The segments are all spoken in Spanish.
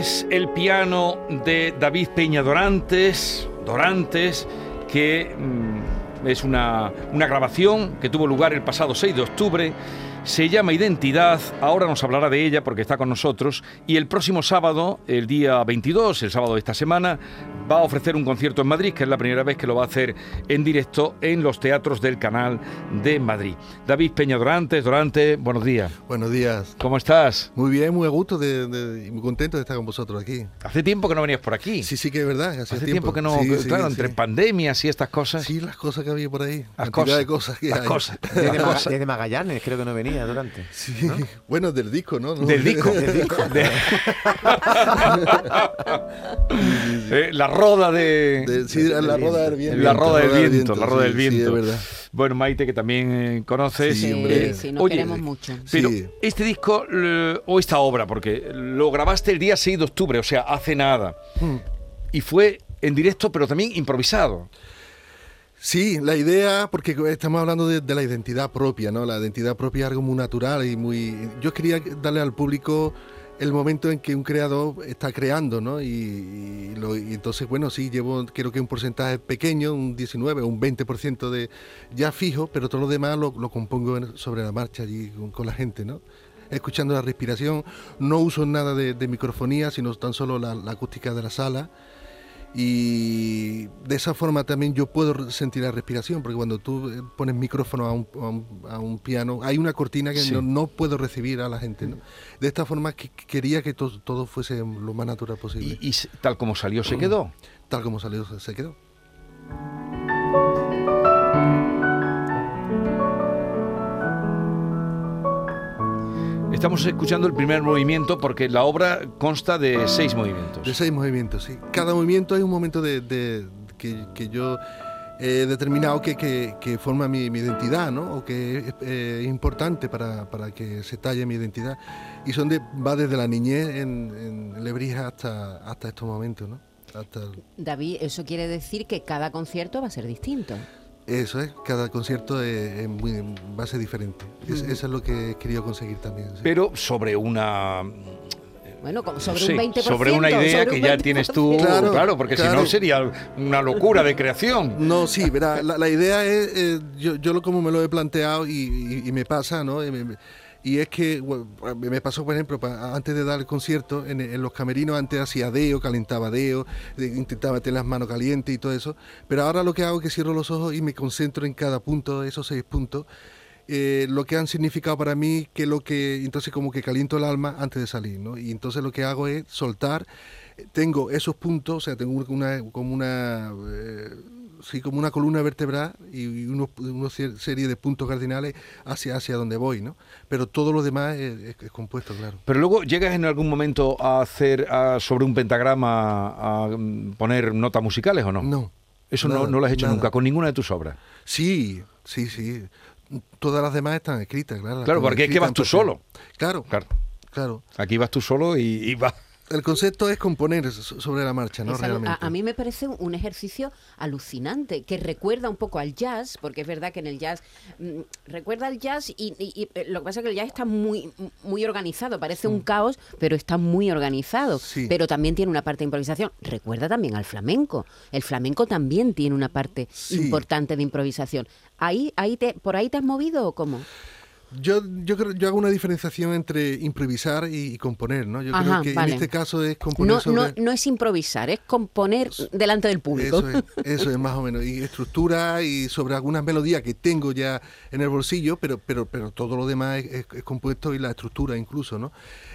Es el piano de David Peña Dorantes, Dorantes, que mm, es una, una grabación que tuvo lugar el pasado 6 de octubre. Se llama Identidad, ahora nos hablará de ella porque está con nosotros y el próximo sábado, el día 22, el sábado de esta semana, va a ofrecer un concierto en Madrid, que es la primera vez que lo va a hacer en directo en los teatros del Canal de Madrid. David Peña Dorantes, Dorante, buenos días. Buenos días. ¿Cómo estás? Muy bien, muy a gusto de, de- y muy contento de estar con vosotros aquí. Hace tiempo que no venías por aquí. Sí, sí que es verdad. Hace, Hace tiempo, que no, Sí, que, sí, claro, sí. entre pandemias y estas cosas. Sí, las cosas que había por ahí. Las cosas, de cosas que las hay. cosas. Desde Magallanes creo que no venía durante. Sí. Bueno, del disco, ¿no? No- Del disco. Del disco. De- Eh, la roda de. de- sí, la roda del viento. La roda del viento, la roda del viento. Sí, es verdad. Bueno, Maite, que también eh, conoces. Sí, Sí, hombre. sí, nos Oye, queremos mucho. Pero Sí. este disco, eh, o esta obra, porque lo grabaste el día 6 de octubre, o sea, hace nada. Hmm. Y fue en directo, pero también improvisado. Sí, la idea, porque estamos hablando de, la identidad propia, ¿no? La identidad propia es algo muy natural y muy... Yo quería darle al público el momento en que un creador está creando, ¿no? Y, lo- y entonces, bueno, sí, llevo, creo que un porcentaje pequeño, un 19 o un 20% de ya fijo, pero todo lo demás lo, compongo sobre la marcha allí con, con la gente, ¿no? Escuchando la respiración, no uso nada de, de microfonía, sino tan solo la, la acústica de la sala y de esa forma también yo puedo sentir la respiración, porque cuando tú eh, pones micrófono a un, a un- a un piano, hay una cortina que Sí. no, no puedo recibir a la gente. ¿no? De esta forma que, que quería que to- todo fuese lo más natural posible. Y, y tal como salió, se quedó. Tal como salió, se quedó. Estamos escuchando el primer movimiento porque la obra consta de seis movimientos. De seis movimientos, sí. Cada movimiento es un momento de, de- que, que yo he determinado que, que- que forma mi, mi identidad, ¿no? O que es eh, importante para, para que se talle mi identidad. Y son de, va desde la niñez en, en Lebrija hasta, hasta estos momentos, ¿no? Hasta el- David, eso quiere decir que cada concierto va a ser distinto. Eso es, cada concierto es, es muy, va a ser diferente. Es- Eso es lo que he querido conseguir también. sí. Pero sobre una Bueno, como sobre Sí, un 20%. sobre una idea sobre que ya tienes tú, claro, Claro, porque si claro. no sería una locura de creación. No, sí, verá, la, la idea es, eh, yo, yo lo como me lo he planteado y, y- y me pasa, ¿no? Y, me- y es que me pasó, por ejemplo, antes de dar el concierto, en, los camerinos antes hacía deo, calentaba deo, de- intentaba tener las manos calientes y todo eso, pero ahora lo que hago es que cierro los ojos y me concentro en cada punto de esos seis puntos. eh, lo que han significado para mí, que lo que entonces como que caliento el alma antes de salir, ¿no? Y entonces lo que hago es soltar, tengo esos puntos, o sea, tengo una como una eh, sí, como una columna vertebral y unos- una serie de puntos cardinales hacia hacia donde voy, ¿no? Pero todo lo demás es, es- es compuesto, claro. Pero luego llegas en algún momento a hacer a- sobre un pentagrama a mm, poner notas musicales o no? No. Eso no, nada, no lo has hecho nada. nunca con ninguna de tus obras. Sí, sí, sí. Todas las demás están escritas, claro. Claro, porque es que vas tú solo. Claro, Claro. claro. Aquí vas tú solo y, y vas. El concepto es componer so- sobre la marcha, ¿no? Realmente. a, a mí me parece un- ejercicio alucinante que recuerda un poco al jazz, porque es verdad que en el jazz mm, recuerda al jazz y, y- y, eh, lo que pasa es que el jazz está muy muy organizado, parece un caos, pero está muy organizado. Sí. Pero también tiene una parte de improvisación. Recuerda también al flamenco. El flamenco también tiene una parte Sí. importante de improvisación. Ahí, ahí te, por ahí te has movido o cómo? Yo, yo creo, yo hago una diferenciación entre improvisar y, y componer, ¿no? Yo Ajá, creo que vale. en este caso es componer No, sobre... no, no es improvisar, es componer delante del público. Eso es, eso es más o menos. Y estructura y sobre algunas melodías que tengo ya en el bolsillo, pero, pero, pero todo lo demás es, es- es compuesto y la estructura incluso, ¿no?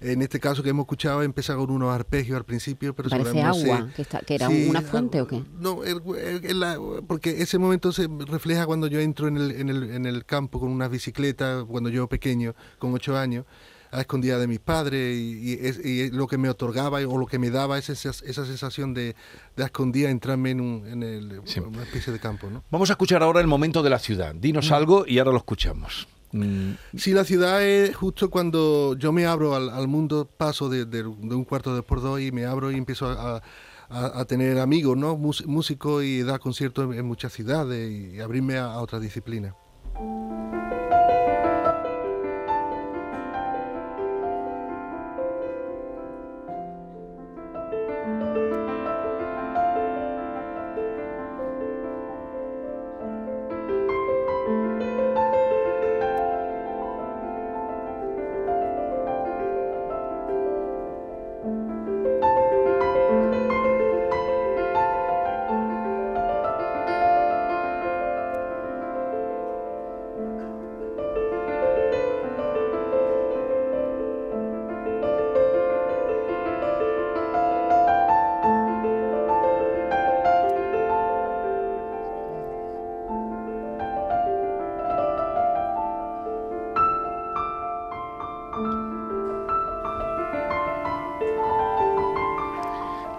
En este caso que hemos escuchado empieza con unos arpegios al principio, pero Parece no sé- agua, que, está, que era Sí, una fuente o qué. No, el- el- el- la- porque ese momento se refleja cuando yo entro en el, en el, en el campo con una bicicleta, cuando yo pequeño, con ocho años, a escondida de mis padres, y, y y lo que me otorgaba o lo que me daba es esa, esa sensación de, de escondida entrarme en, un, en el- Sí. una especie de campo. ¿no? Vamos a escuchar ahora el momento de la ciudad. Dinos algo y ahora lo escuchamos. Mm, Sí, la ciudad es justo cuando yo me abro al, al mundo, paso de, de- de un cuarto de por dos y me abro y empiezo a, a- a tener amigos, ¿no? Músicos y dar conciertos en, en muchas ciudades y abrirme a, a otras disciplinas.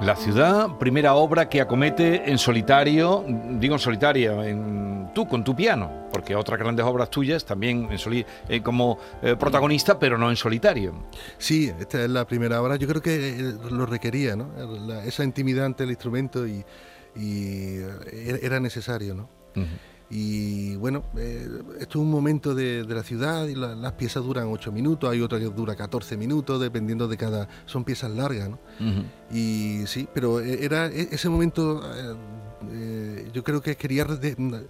La ciudad, primera obra que acomete en solitario, digo en solitaria, en, tú con tu piano, porque otras grandes obras tuyas también en soli- eh, como eh, protagonista, pero no en solitario. Sí, esta es la primera obra. Yo creo que eh, lo requería, ¿no? La- esa intimidad ante el instrumento y, y, eh, era- necesario, ¿no? Ujú. Y bueno, eh, esto es un momento de, de la ciudad y la- las piezas duran 8 minutos, hay otra que dura 14 minutos, dependiendo de cada... Son piezas largas, ¿no? Y sí, pero eh, era e- ese momento, eh, eh, yo creo que quería de-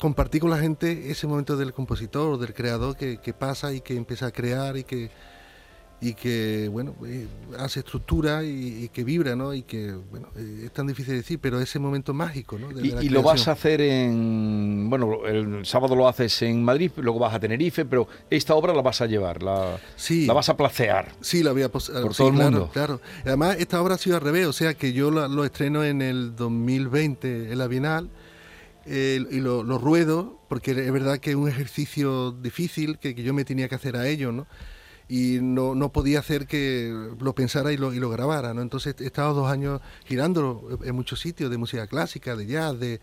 compartir con la gente ese momento del compositor, del creador que, que pasa y que empieza a crear y que, y que bueno, eh, hace estructura y, y que vibra, ¿no? Y que, bueno, eh, es tan difícil de decir, pero ese momento mágico, ¿no? De- Y, lo vas a hacer en. Bueno, el sábado lo haces en Madrid, luego vas a Tenerife, pero esta obra la vas a llevar, la, Sí. la vas a placear. Sí, la voy a Por sí, todo el mundo. Claro. Además, esta obra ha sido al revés, o sea que yo la- lo estreno en el 2020 en la Bienal eh, y lo, lo ruedo, porque es verdad que es un ejercicio difícil que, que yo me tenía que hacer a ello, ¿no? Y no, no podía hacer que lo pensara y lo, y lo grabara, ¿no? Entonces he estado dos años girándolo en muchos sitios, de música clásica, de jazz, de,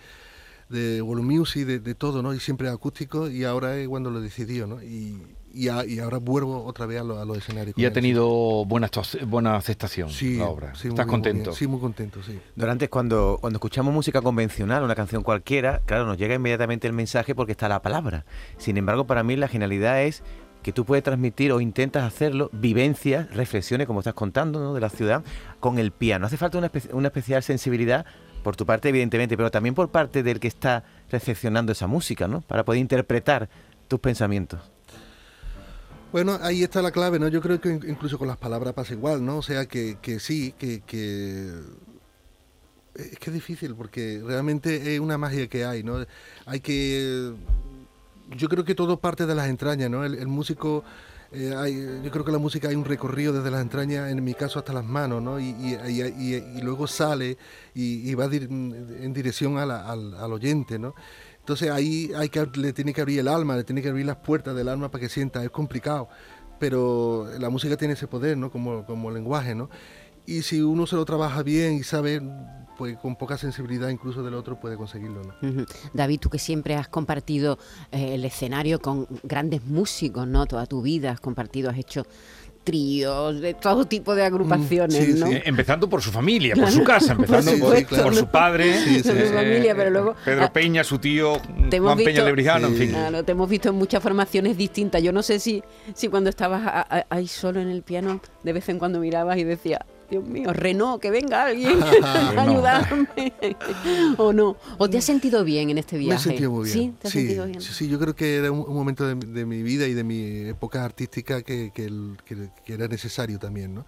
de world music, de, de todo, ¿no? Y siempre acústico, y ahora es cuando lo he decidido, ¿no? Y, y, a- y ahora vuelvo otra vez a, lo- a los escenarios. Y ha tenido buena, buena aceptación Sí, la obra. sí, ¿Estás muy- muy bien. contento? Sí, muy contento, sí. Dorantes, cuando, cuando escuchamos música convencional, una canción cualquiera, claro, nos llega inmediatamente el mensaje porque está la palabra. Sin embargo, para mí la genialidad es que tú puedes transmitir o intentas hacerlo, vivencias, reflexiones, como estás contando, ¿no? de la ciudad, con el piano. Hace falta una, una especial sensibilidad por tu parte, evidentemente, pero también por parte del que está recepcionando esa música, ¿no? Para poder interpretar tus pensamientos. Bueno, ahí está la clave, ¿no? Yo creo que in- incluso con las palabras pasa igual, ¿no? O sea, que, que sí, que, que... Es que es difícil porque realmente es una magia que hay, ¿no? Hay que... Yo creo que todo parte de las entrañas, ¿no? El, músico... eh, yo creo que la música hay un recorrido desde las entrañas, en mi caso hasta las manos, ¿no? Y, luego sale y, va dir- en dirección al, al oyente, ¿no? Entonces ahí hay que, le tiene que abrir el alma, le tiene que abrir las puertas del alma para que sienta, es complicado, pero la música tiene ese poder, ¿no? Como, como lenguaje, ¿no? Y si uno se lo trabaja bien y sabe, pues con poca sensibilidad incluso del otro puede conseguirlo, ¿no? Ujú. David, tú que siempre has compartido eh, el escenario con grandes músicos, ¿no? Toda tu vida has compartido, has hecho tríos, de todo tipo de agrupaciones, sí, ¿no? sí. Eh, empezando por su familia, por su casa, empezando Por por, supuesto, por ¿no? su padre, Sí, sí, Por su familia, pero luego- Pedro ah, Peña, su tío Juan Peña visto- Lebrijano, en fin. Claro, te hemos visto en muchas formaciones distintas. Yo no sé si, si cuando estabas ahí solo en el piano, de vez en cuando mirabas y decías, Dios mío, Renault, que venga alguien a ayudarme. ¿O no? ¿O te has sentido bien en este viaje? Me he sentido muy bien. Sí, te has sentido bien. Sí, sí, yo creo que era un, un momento de, de mi vida y de mi época artística que, que, el- que- que era necesario también, ¿no?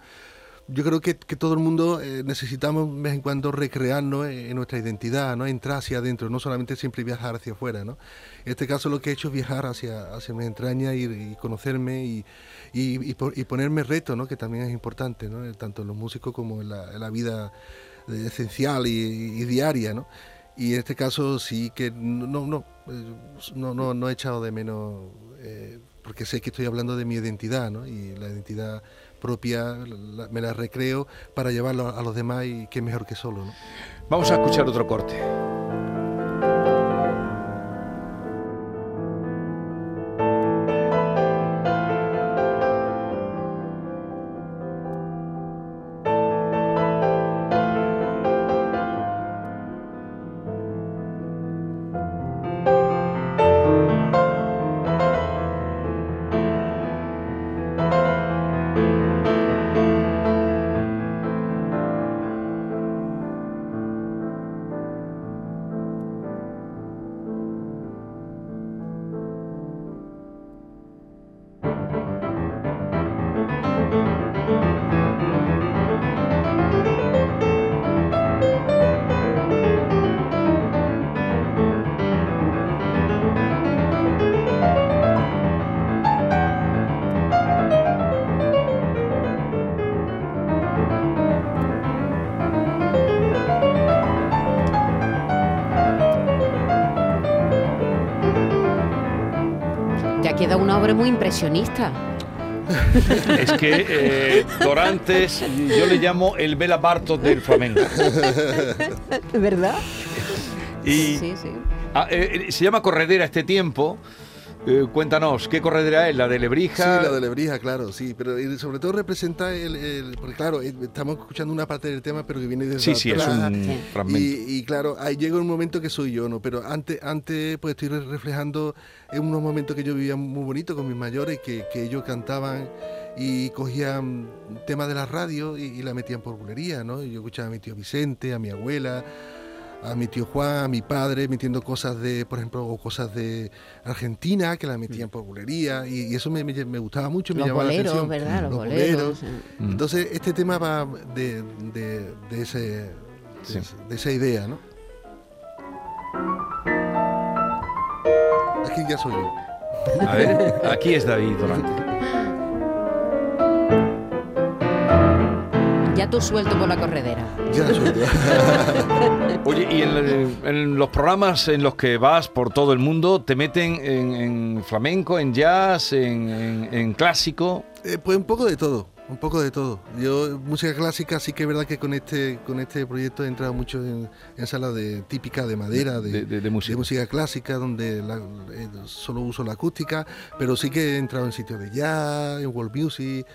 Yo creo que, que todo el mundo eh, necesitamos de vez en cuando recrearnos en, en nuestra identidad, ¿no? Entrar hacia adentro, no solamente siempre viajar hacia afuera, ¿no? En este caso lo que he hecho es viajar hacia, hacia mis entrañas y, y conocerme y, y, y po- y ponerme retos, ¿no? Que también es importante, ¿no? Tanto en los músicos como en la, en la vida eh, esencial y, diaria, ¿no? Y en este caso sí que no, no, no, eh, no, no, no he echado de menos, eh, porque sé que estoy hablando de mi identidad, ¿no? Y la identidad propia la- me la recreo para llevarlo a los demás y qué mejor que solo, ¿no? Vamos a escuchar otro corte. Ha quedado una obra muy impresionista. Es que eh, Dorantes, yo le llamo el Bela Bartos del flamenco. ¿Verdad? Y Sí, sí. ah, eh, se llama Corredera este tiempo. Eh, cuéntanos, ¿qué corredera es? ¿La de Lebrija? Sí, la de Lebrija, claro, sí, pero eh, sobre todo representa el, el- porque claro, eh, estamos escuchando una parte del tema, pero que viene desde Sí, sí, es un fragmento. Y, y claro, ahí llega un momento que soy yo, ¿no? Pero antes, antes pues estoy re- reflejando en unos momentos que yo vivía muy bonito con mis mayores, que, que ellos cantaban y cogían temas de la radio y, y la metían por bulería, ¿no? Y yo escuchaba a mi tío Vicente, a mi abuela, a mi tío Juan, a mi padre, metiendo cosas de, por ejemplo, o cosas de Argentina, que la metían por bulería, y, y eso me, me- me gustaba mucho, me Los llamaba la boleros, atención. ¿verdad? Los, Los boleros. Mm. Entonces, este tema va de, de- de ese, de, Sí. ese- de esa idea, ¿no? Aquí ya soy yo. A ver, aquí es David Dorantes. Ya tú suelto por la corredera. Ya yo. Oye, y en, el- en los programas en los que vas por todo el mundo, ¿te meten en, en flamenco, en jazz, en, en- en clásico? Eh, pues un poco de todo, un poco de todo. Yo, música clásica, sí que es verdad que con este, con este proyecto he entrado mucho en, en salas de, típicas de madera, de, De- de- de música. de música clásica, donde la- eh, solo uso la acústica, pero sí que he entrado en sitios de jazz, en world music.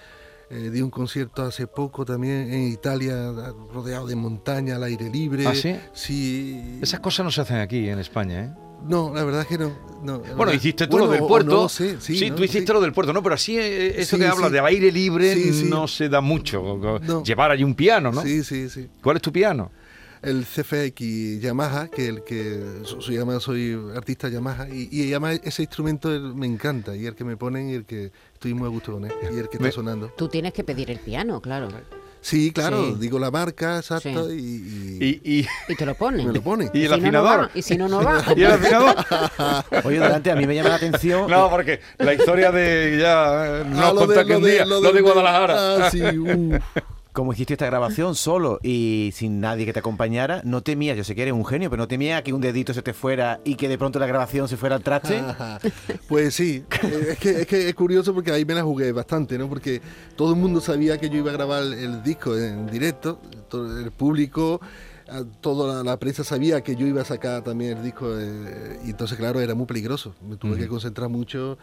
Eh, di un concierto hace poco también en Italia, rodeado de montaña, al aire libre. ¿Ah, sí? Sí. Esas cosas no se hacen aquí en España, ¿eh? No, la verdad es que no. Bueno, verdad- hiciste tú Bueno, lo del puerto. no lo sé, sí, ¿no? tú hiciste Sí. lo del puerto, ¿no? Pero así, eh, eso Sí, que hablas sí. de aire libre Sí, sí. no se da mucho. Llevar allí un piano, ¿no? Sí, sí, sí. ¿Cuál es tu piano? El CFX Yamaha, que el que so- soy, Yamaha, soy artista Yamaha, y, y además ese instrumento me encanta, y el que me ponen y el que estoy muy a gusto con él, y el que está sonando. Tú tienes que pedir el piano, claro. Sí, claro, Sí. digo la marca, exacto, Sí. y, y- Y, y, Y te lo ponen. me lo pone. y el si no, no afinador. va, y si no, no va. ¿Y el afinador? Oye, delante a mí me llama la atención. No, porque la historia de ya eh, nos Ah, lo de- lo un de- día, lo lo de Guadalajara. Ah, sí. Como hiciste esta grabación solo y sin nadie que te acompañara, no temías, yo sé que eres un genio, pero no temías que un dedito se te fuera y que de pronto la grabación se fuera al traste. Pues sí, es que, es que es curioso porque ahí me la jugué bastante, ¿no? Porque todo el mundo sabía que yo iba a grabar el disco en directo, todo el público, toda la, la prensa sabía que yo iba a sacar también el disco, eh, y entonces claro, era muy peligroso, me tuve que concentrar mucho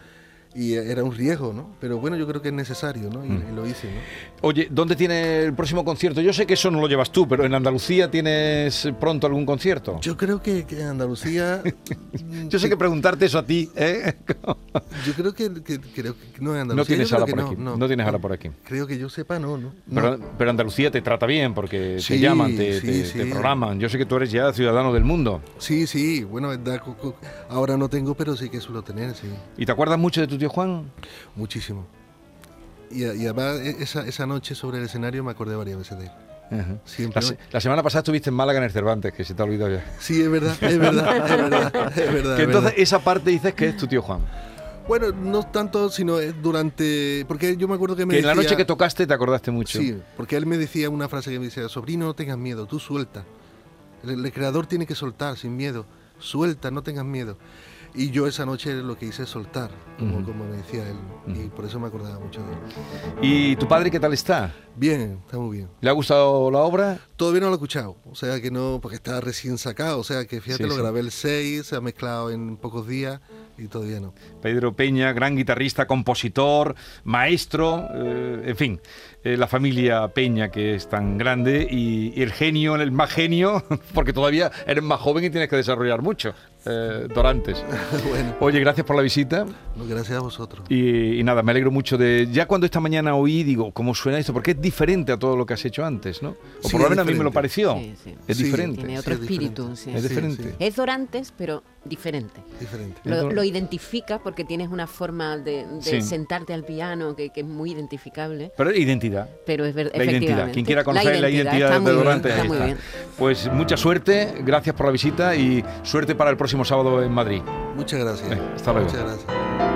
y era un riesgo, ¿no? Pero bueno, yo creo que es necesario, ¿no? Y, Mm. y lo hice, ¿no? Oye, ¿dónde tiene el próximo concierto? Yo sé que eso no lo llevas tú, pero en Andalucía tienes pronto algún concierto. Yo creo que, que en Andalucía... mm, Yo sé que preguntarte eso a ti, ¿eh? Yo creo que, que- creo que no en Andalucía. No tienes que por no, aquí. no, No tienes ala por aquí. Creo que yo sepa, no, no. Pero, pero Andalucía te trata bien porque te Sí, llaman, te, sí, te- sí. te programan. Yo sé que tú eres ya ciudadano del mundo. Sí, sí, bueno, ahora no tengo, pero sí que suelo tener, sí, ¿Y te acuerdas mucho de tu tío Juan? muchísimo. Y, y además e- esa, esa noche sobre el escenario me acordé varias veces de él. Ajá. Siempre. La, se- la semana pasada estuviste en Málaga en el Cervantes, que se te ha olvidado ya. Sí, es verdad, es verdad, es verdad, es verdad. Que entonces verdad. esa parte dices que es tu tío Juan. Bueno, no tanto, sino durante... Porque yo me acuerdo que me Que en la noche que tocaste te acordaste mucho. Sí, porque él me decía una frase que me decía, sobrino, no tengas miedo, tú suelta. El, el creador tiene que soltar sin miedo. Suelta, no tengas miedo. Y yo esa noche lo que hice es soltar, como, Ujú. como me decía él. Y Ujú. por eso me acordaba mucho de él. ¿Y tu padre qué tal está? Bien, está muy bien. ¿Le ha gustado la obra? Todavía no lo he escuchado, o sea que no, porque está recién sacado, o sea que fíjate, Sí, lo sí. grabé el 6, se ha mezclado en pocos días y todavía no. Pedro Peña, gran guitarrista, compositor, maestro, eh, en fin, eh, la familia Peña que es tan grande y, y el genio, el más genio, porque todavía eres más joven y tienes que desarrollar mucho, eh, Dorantes. bueno, Oye, gracias por la visita gracias a vosotros. y, y nada, me alegro mucho de... Ya cuando esta mañana oí, digo, ¿cómo suena esto? Porque es diferente a todo lo que has hecho antes, ¿no? O Sí, por lo menos a mí me lo pareció. Sí, sí. Es Sí, diferente. Tiene Sí, otro es espíritu. diferente. sí. Es diferente. sí. Es Dorantes, pero diferente. Diferente. Lo, lo identifica porque tienes una forma de, de Sí. sentarte al piano que, que es muy identificable, Pero es identidad. pero es verdad. La identidad. Quien quiera conocer la identidad, está de muy bien, está ahí muy está. bien. Pues mucha suerte, gracias por la visita y suerte para el próximo sábado en Madrid. Muchas gracias. Eh, hasta luego. Muchas gracias.